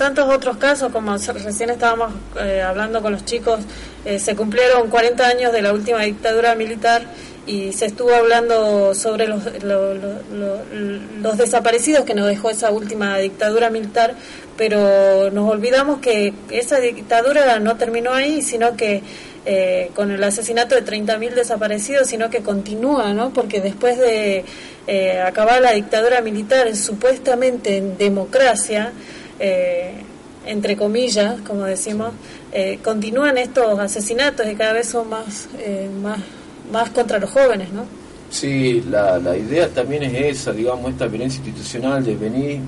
tantos otros casos, como recién estábamos eh, hablando con los chicos, eh, se cumplieron 40 años de la última dictadura militar y se estuvo hablando sobre los, los desaparecidos que nos dejó esa última dictadura militar, pero nos olvidamos que esa dictadura no terminó ahí, sino que eh, con el asesinato de 30.000 desaparecidos, sino que continúa, ¿no? Porque después de acabar la dictadura militar, supuestamente en democracia, eh, entre comillas, como decimos, continúan estos asesinatos y cada vez son más, más, más contra los jóvenes, ¿no? Sí, la, la idea también es esa, digamos, esta violencia institucional de venir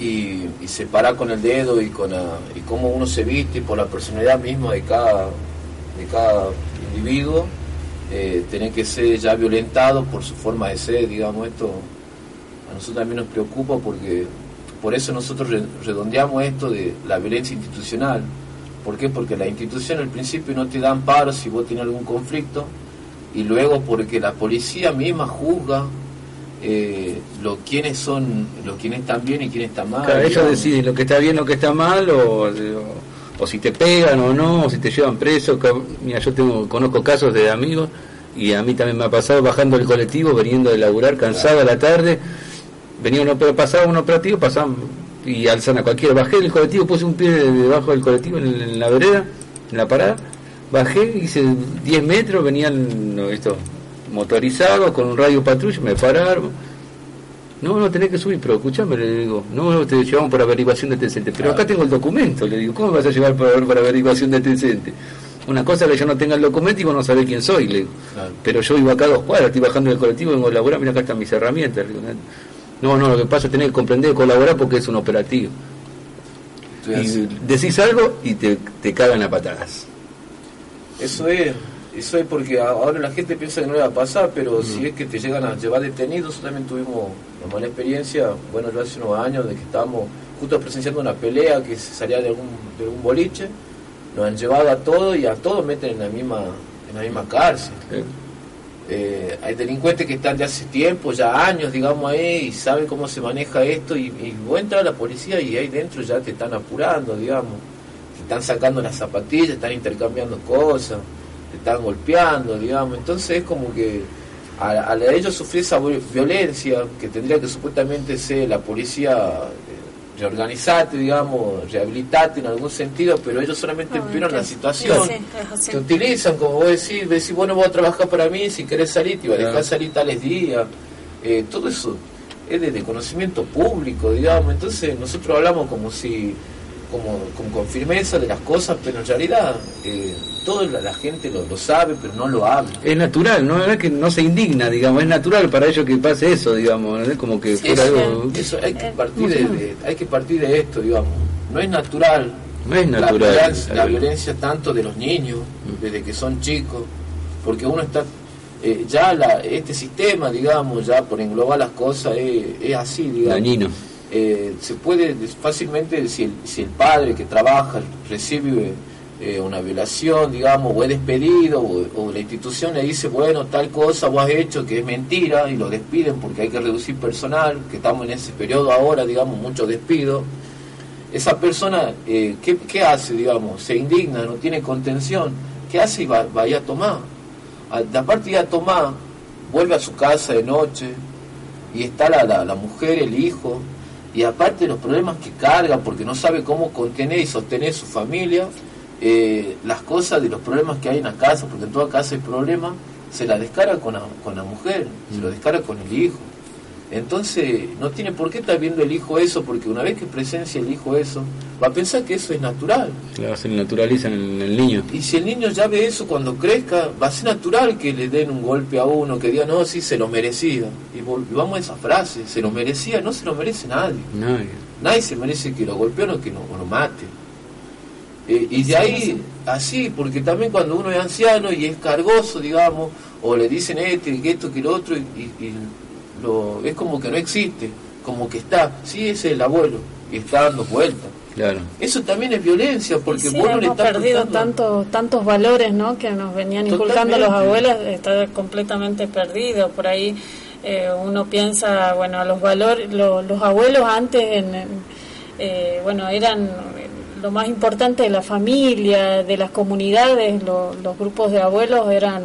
y, y separar con el dedo y con y cómo uno se viste por la personalidad misma de cada de cada individuo, eh, tener que ser ya violentado por su forma de ser, digamos, esto a nosotros también nos preocupa porque por eso nosotros redondeamos esto de la violencia institucional. ¿Por qué? Porque la institución al principio no te dan paro si vos tienes algún conflicto y luego porque la policía misma juzga eh, lo quiénes son, los quienes están bien y quiénes están mal. ellos deciden lo que está bien, lo que está mal o o si te pegan o no, o si te llevan preso. Mira, yo tengo, conozco casos de amigos y a mí también me ha pasado bajando el colectivo, veniendo de laburar cansado a la tarde, venía uno, pero pasaba un operativo, pasaban y alzan a cualquiera. Bajé del colectivo, puse un pie debajo del colectivo en, la vereda, en la parada, bajé, hice 10 metros, venían estos motorizados con un radio patrulla, me pararon no, no tenés que subir, pero escuchame, le digo, no, te llevamos por averiguación de antecedentes. Pero acá tengo el documento, le digo, ¿cómo vas a llevar por, por averiguación de antecedentes? Una cosa es que yo no tenga el documento y vos no sabés quién soy, le digo. Pero yo iba acá a dos cuadras, estoy bajando del colectivo, vengo a laburar, mira acá están mis herramientas. No, no, lo que pasa es tener que comprender y colaborar porque es un operativo. Y decís algo y te, te cagan a patadas. Eso es, eso es porque ahora la gente piensa que no le va a pasar, pero si es que te llegan a llevar detenidos, también tuvimos una mala experiencia, bueno, yo hace unos años de que estábamos justo presenciando una pelea que salía de algún, de algún boliche, nos han llevado a todos y a todos meten en la misma, en la misma cárcel. Eh, hay delincuentes que están de hace tiempo, ya años, digamos, ahí, y saben cómo se maneja esto, y, y vos entras a la policía y ahí dentro ya te están apurando, digamos, te están sacando las zapatillas, están intercambiando cosas te están golpeando, digamos. Entonces es como que a, a ellos sufrir esa violencia, que tendría que supuestamente ser la policía reorganizarte, digamos, rehabilitarte en algún sentido, pero ellos solamente empeoran la situación. te utilizan, como vos decís, decís, bueno, voy a trabajar para mí, si querés salir, te voy a dejar salir tales días. Eh, todo eso es de conocimiento público, digamos. Entonces nosotros hablamos como si como, con firmeza de las cosas, pero en realidad eh, toda la, gente lo, sabe, pero no lo habla. Es natural, no es que no se indigna, digamos, es natural para ellos que pase eso, digamos, como que fuera algo... Eso hay que, partir de, hay que partir de esto, digamos, no es natural. No es natural. La violencia, tanto de los niños, desde que son chicos, porque uno está eh, ya la, este sistema, digamos, ya por englobar las cosas, es, es así, digamos. Dañino eh, se puede fácilmente, si el, si el padre que trabaja recibe eh, una violación, digamos, o es despedido, o, la institución le dice, bueno, tal cosa vos has hecho que es mentira, y lo despiden porque hay que reducir personal, que estamos en ese periodo ahora, digamos, mucho despido. Esa persona, eh, ¿qué, hace, digamos? Se indigna, no tiene contención. ¿Qué hace? Y va, vaya a tomar. Aparte de a tomar, vuelve a su casa de noche, y está la, la, la mujer, el hijo, y aparte los problemas que carga porque no sabe cómo contener y sostener su familia, eh, las cosas de los problemas que hay en la casa, porque en toda casa hay problemas, se la descarga con la, con la mujer, se lo descarga con el hijo. Entonces, no tiene por qué estar viendo el hijo eso, porque una vez que presencia el hijo eso, va a pensar que eso es natural. Claro, se naturaliza en el, niño. Y si el niño ya ve eso cuando crezca, va a ser natural que le den un golpe a uno, que diga, no, sí, se lo merecía. Y vamos a esa frase, se lo merecía, no se lo merece nadie. Nadie. Nadie se merece que lo golpee o que no, lo mate. Eh, y de ahí, así, porque también cuando uno es anciano y es cargoso, digamos, o le dicen este, que esto, que lo otro, y lo, es como que no existe, como que está, sí, es el abuelo, y está dando vueltas. Claro. Eso también es violencia, porque sí, hemos perdido tantos, tantos valores ¿no? que nos venían inculcando los abuelos, está completamente perdido. Por ahí eh, uno piensa, bueno, los valores, los abuelos antes, en, eh, bueno, eran lo más importante de la familia, de las comunidades, los grupos de abuelos eran,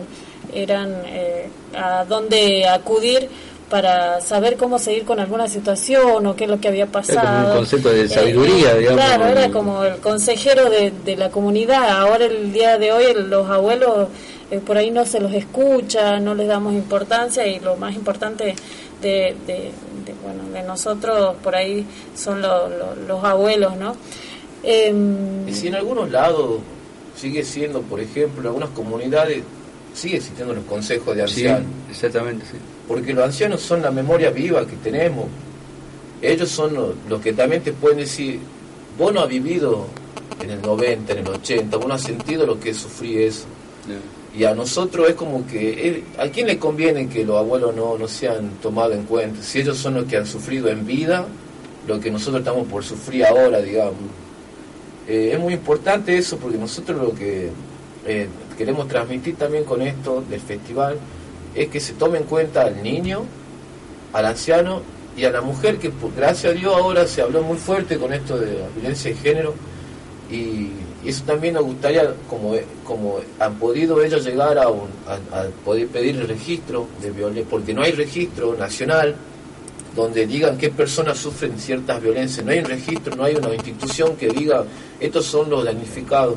eran eh, a dónde acudir para saber cómo seguir con alguna situación o qué es lo que había pasado. un concepto de sabiduría, eh, digamos. Claro, era como el consejero de, de, la comunidad. Ahora, el día de hoy, los abuelos eh, por ahí no se los escucha, no les damos importancia y lo más importante de, de, bueno, de nosotros por ahí son los abuelos, ¿no? Em, y si en algunos lados sigue siendo, por ejemplo, en algunas comunidades sigue existiendo los consejos de ancianos. exactamente, sí. Porque los ancianos son la memoria viva que tenemos. Ellos son los, que también te pueden decir, vos no has vivido en el 90, en el 80, vos no has sentido lo que sufrí eso. Y a nosotros es como que, eh, ¿a quién le conviene que los abuelos no, no sean tomados en cuenta? Si ellos son los que han sufrido en vida, lo que nosotros estamos por sufrir ahora, digamos. Eh, es muy importante eso porque nosotros lo que eh, queremos transmitir también con esto del festival es que se tome en cuenta al niño, al anciano y a la mujer, que gracias a Dios ahora se habló muy fuerte con esto de la violencia de género y eso también nos gustaría, como, como han podido ellos llegar a, poder pedir el registro de violencia, porque no hay registro nacional donde digan qué personas sufren ciertas violencias, no hay un registro, no hay una institución que diga estos son los damnificados.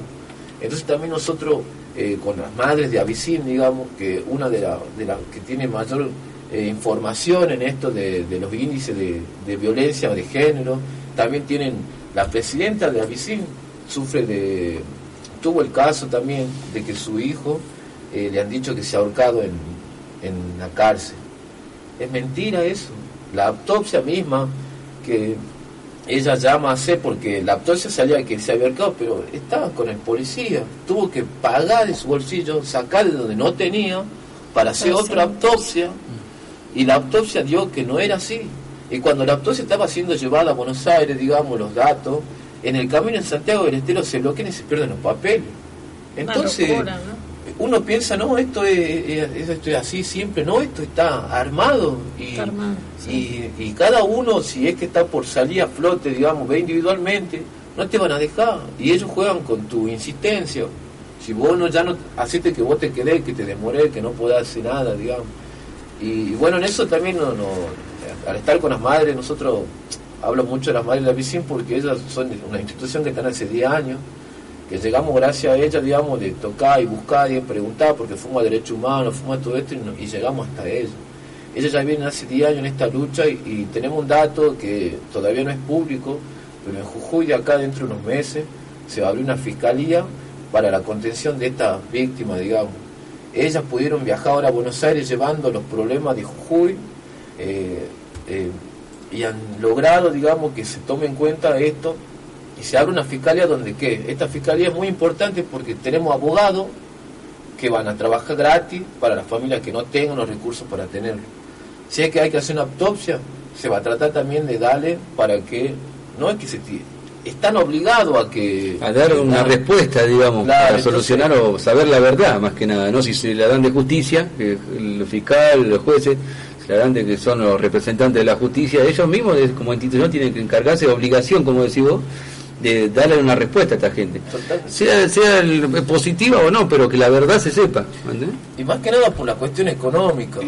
Entonces también nosotros eh, con las madres de Avisim, digamos, que una de las de la que tiene mayor eh, información en esto de, los índices de, violencia de género, también tienen la presidenta de Avisim, sufre de, tuvo el caso también de que su hijo eh, le han dicho que se ha ahorcado en, en la cárcel. Es mentira eso. La autopsia misma que ella llama a hacer porque la autopsia salía que se había ahorcado, pero estaba con el policía. Tuvo que pagar de su bolsillo, sacar de donde no tenía para hacer otra autopsia. Y la autopsia dio que no era así. Y cuando la autopsia estaba siendo llevada a Buenos Aires, digamos, los datos, en el camino en Santiago del Estero se bloquean y se pierden los papeles. Entonces, uno piensa, no, esto es, esto es así siempre, no, esto está armado. Y, y, cada uno, si es que está por salir a flote, digamos, ve individualmente, no te van a dejar. Y ellos juegan con tu insistencia. Si vos no, ya no hacete que vos te quedes, que te demores, que no puedas hacer nada, digamos. Y, bueno, en eso también no, no, al estar con las madres, nosotros hablo mucho de las madres de la piscina porque ellas son una institución que están hace 10 años, que llegamos gracias a ellas, digamos, de tocar y buscar y preguntar, porque fuimos a derechos humanos, fuimos a todo esto y, llegamos hasta ellas. Ellas ya vienen hace 10 años en esta lucha y, tenemos un dato que todavía no es público, pero en Jujuy de acá dentro de unos meses se va a abrir una fiscalía para la contención de estas víctimas, digamos. Ellas pudieron viajar ahora a Buenos Aires llevando los problemas de Jujuy. Eh, eh, y han logrado, digamos, que se tome en cuenta esto y se abre una fiscalía donde qué. Esta fiscalía es muy importante porque tenemos abogados que van a trabajar gratis para las familias que no tengan los recursos para tenerlo. Si es que hay que hacer una autopsia, se va a tratar también de darle para que, no es que se están obligados a que... A dar una respuesta, digamos, para solucionar o saber la verdad, más que nada, ¿no? Si se la dan de justicia, el fiscal, los jueces, de que son los representantes de la justicia, ellos mismos como institución tienen que encargarse de obligación, como decís vos, de darle una respuesta a esta gente. Sea, sea positiva o no, pero que la verdad se sepa. Y más que nada por la cuestión económica.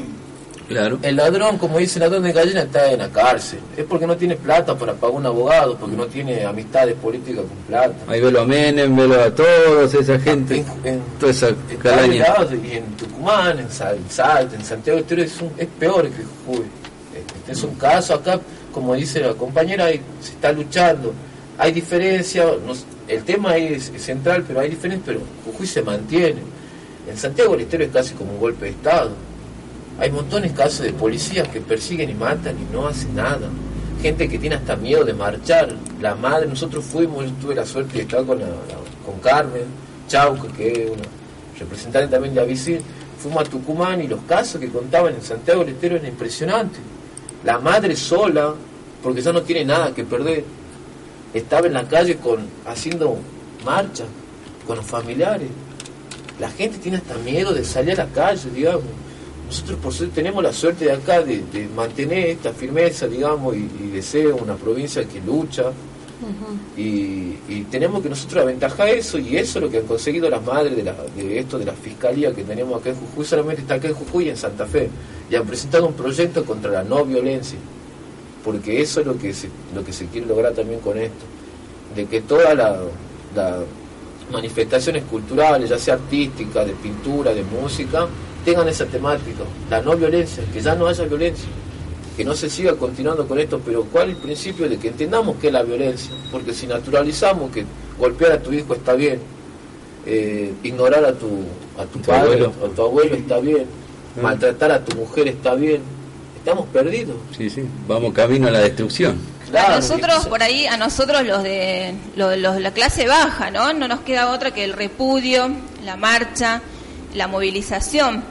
El ladrón, como dice el ladrón de gallina, está en la cárcel. Es porque no tiene plata para pagar un abogado, porque no tiene amistades políticas con plata. Ahí velo a Menem, velo a todos, esa gente, en, toda esa calaña. Y en Tucumán, en Salta, en Santiago del es, es peor que Jujuy. Este es un caso acá, como dice la compañera, se está luchando. Hay diferencia, el tema es, central, pero hay diferencia, pero Jujuy se mantiene. En Santiago del Estero es casi como un golpe de Estado hay montones de casos de policías que persiguen y matan y no hacen nada. Gente que tiene hasta miedo de marchar. La madre, nosotros fuimos, yo tuve la suerte de estar con, con Carmen Chauca, que es una representante también de Avicil. Fuimos a Tucumán y los casos que contaban en Santiago del Estero eran impresionantes. La madre sola, porque ya no tiene nada que perder, estaba en la calle con, haciendo marcha con los familiares. La gente tiene hasta miedo de salir a la calle, digamos. Nosotros por suerte tenemos la suerte de acá de, mantener esta firmeza, digamos, y, de ser una provincia que lucha. Y, tenemos que nosotros aventajar eso y eso es lo que han conseguido las madres de, la, de esto de la fiscalía que tenemos acá en Jujuy, solamente está acá en Jujuy y en Santa Fe, y han presentado un proyecto contra la no violencia, porque eso es lo que se, lo que se quiere lograr también con esto, de que todas las manifestaciones culturales, ya sea artísticas, de pintura, de música, tengan esa temática, la no violencia, que ya no haya violencia. Que no se siga continuando con esto, pero ¿cuál es el principio de que entendamos que es la violencia? Porque si naturalizamos que golpear a tu hijo está bien, eh, ignorar a tu, a tu padre a tu abuelo está bien, ah. maltratar a tu mujer está bien, estamos perdidos. Sí, sí, vamos camino a la destrucción. a nosotros, por ahí, a nosotros los de, los, los de la clase baja, ¿no? No nos queda otra que el repudio, la marcha, la movilización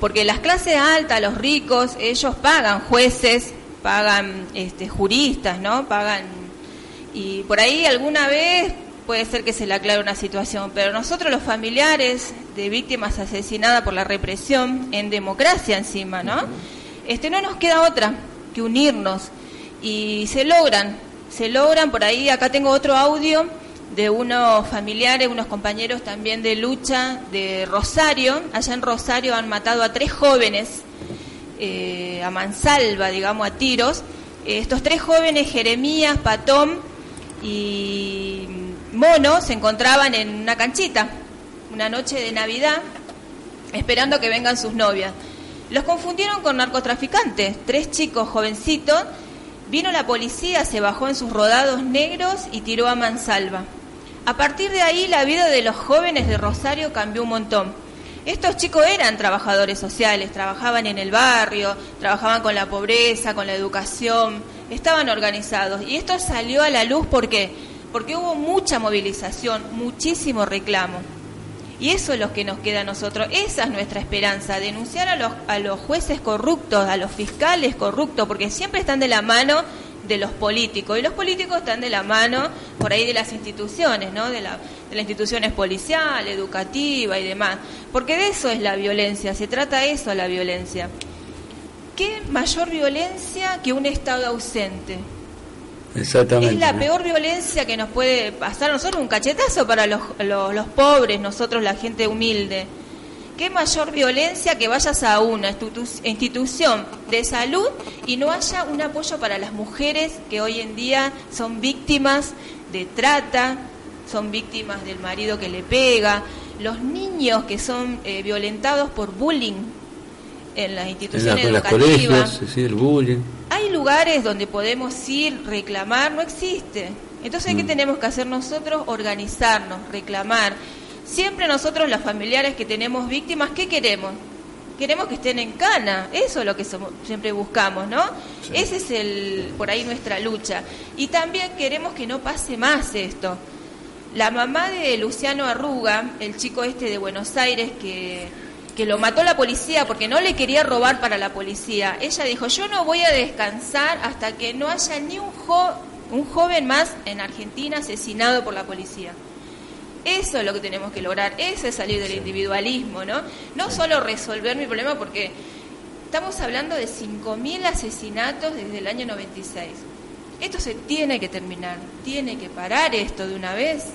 porque las clases altas, los ricos, ellos pagan jueces, pagan este, juristas, ¿no? Pagan y por ahí alguna vez puede ser que se le aclare una situación, pero nosotros los familiares de víctimas asesinadas por la represión en democracia encima, ¿no? Este no nos queda otra que unirnos y se logran, se logran por ahí, acá tengo otro audio de unos familiares, unos compañeros también de lucha de Rosario. Allá en Rosario han matado a tres jóvenes, eh, a mansalva, digamos, a tiros. estos tres jóvenes, Jeremías, Patón y Mono, se encontraban en una canchita, una noche de Navidad, esperando que vengan sus novias. Los confundieron con narcotraficantes, tres chicos jovencitos. Vino la policía, se bajó en sus rodados negros y tiró a mansalva. A partir de ahí la vida de los jóvenes de Rosario cambió un montón. Estos chicos eran trabajadores sociales, trabajaban en el barrio, trabajaban con la pobreza, con la educación, estaban organizados. Y esto salió a la luz ¿por qué? porque hubo mucha movilización, muchísimo reclamo. Y eso es lo que nos queda a nosotros, esa es nuestra esperanza, denunciar a los, a los jueces corruptos, a los fiscales corruptos, porque siempre están de la mano de los políticos. Y los políticos están de la mano por ahí de las instituciones, ¿no? De, la, de las instituciones policial, educativa y demás. Porque de eso es la violencia, se trata de eso la violencia. ¿Qué mayor violencia que un Estado ausente? Exactamente. Es la peor violencia que nos puede pasar a nosotros, un cachetazo para los, los, los pobres, nosotros la gente humilde qué mayor violencia que vayas a una institución de salud y no haya un apoyo para las mujeres que hoy en día son víctimas de trata, son víctimas del marido que le pega, los niños que son eh, violentados por bullying en las instituciones educativas. el bullying. Lugares donde podemos ir, reclamar, no existe. Entonces, ¿qué mm. tenemos que hacer nosotros? Organizarnos, reclamar Siempre nosotros, los familiares que tenemos víctimas, ¿qué queremos? Queremos que estén en cana, eso es lo que siempre buscamos, ¿no? Ese es el, por ahí nuestra lucha. Y también queremos que no pase más esto. La mamá de Luciano Arruga, el chico este de Buenos Aires que, que lo mató la policía porque no le quería robar para la policía, ella dijo, yo no voy a descansar hasta que no haya ni un, un joven más en Argentina asesinado por la policía. Eso es lo que tenemos que lograr, eso es salir del individualismo, ¿no? No solo resolver mi problema porque estamos hablando de 5.000 asesinatos desde el año 96. Esto se tiene que terminar, tiene que parar esto de una vez.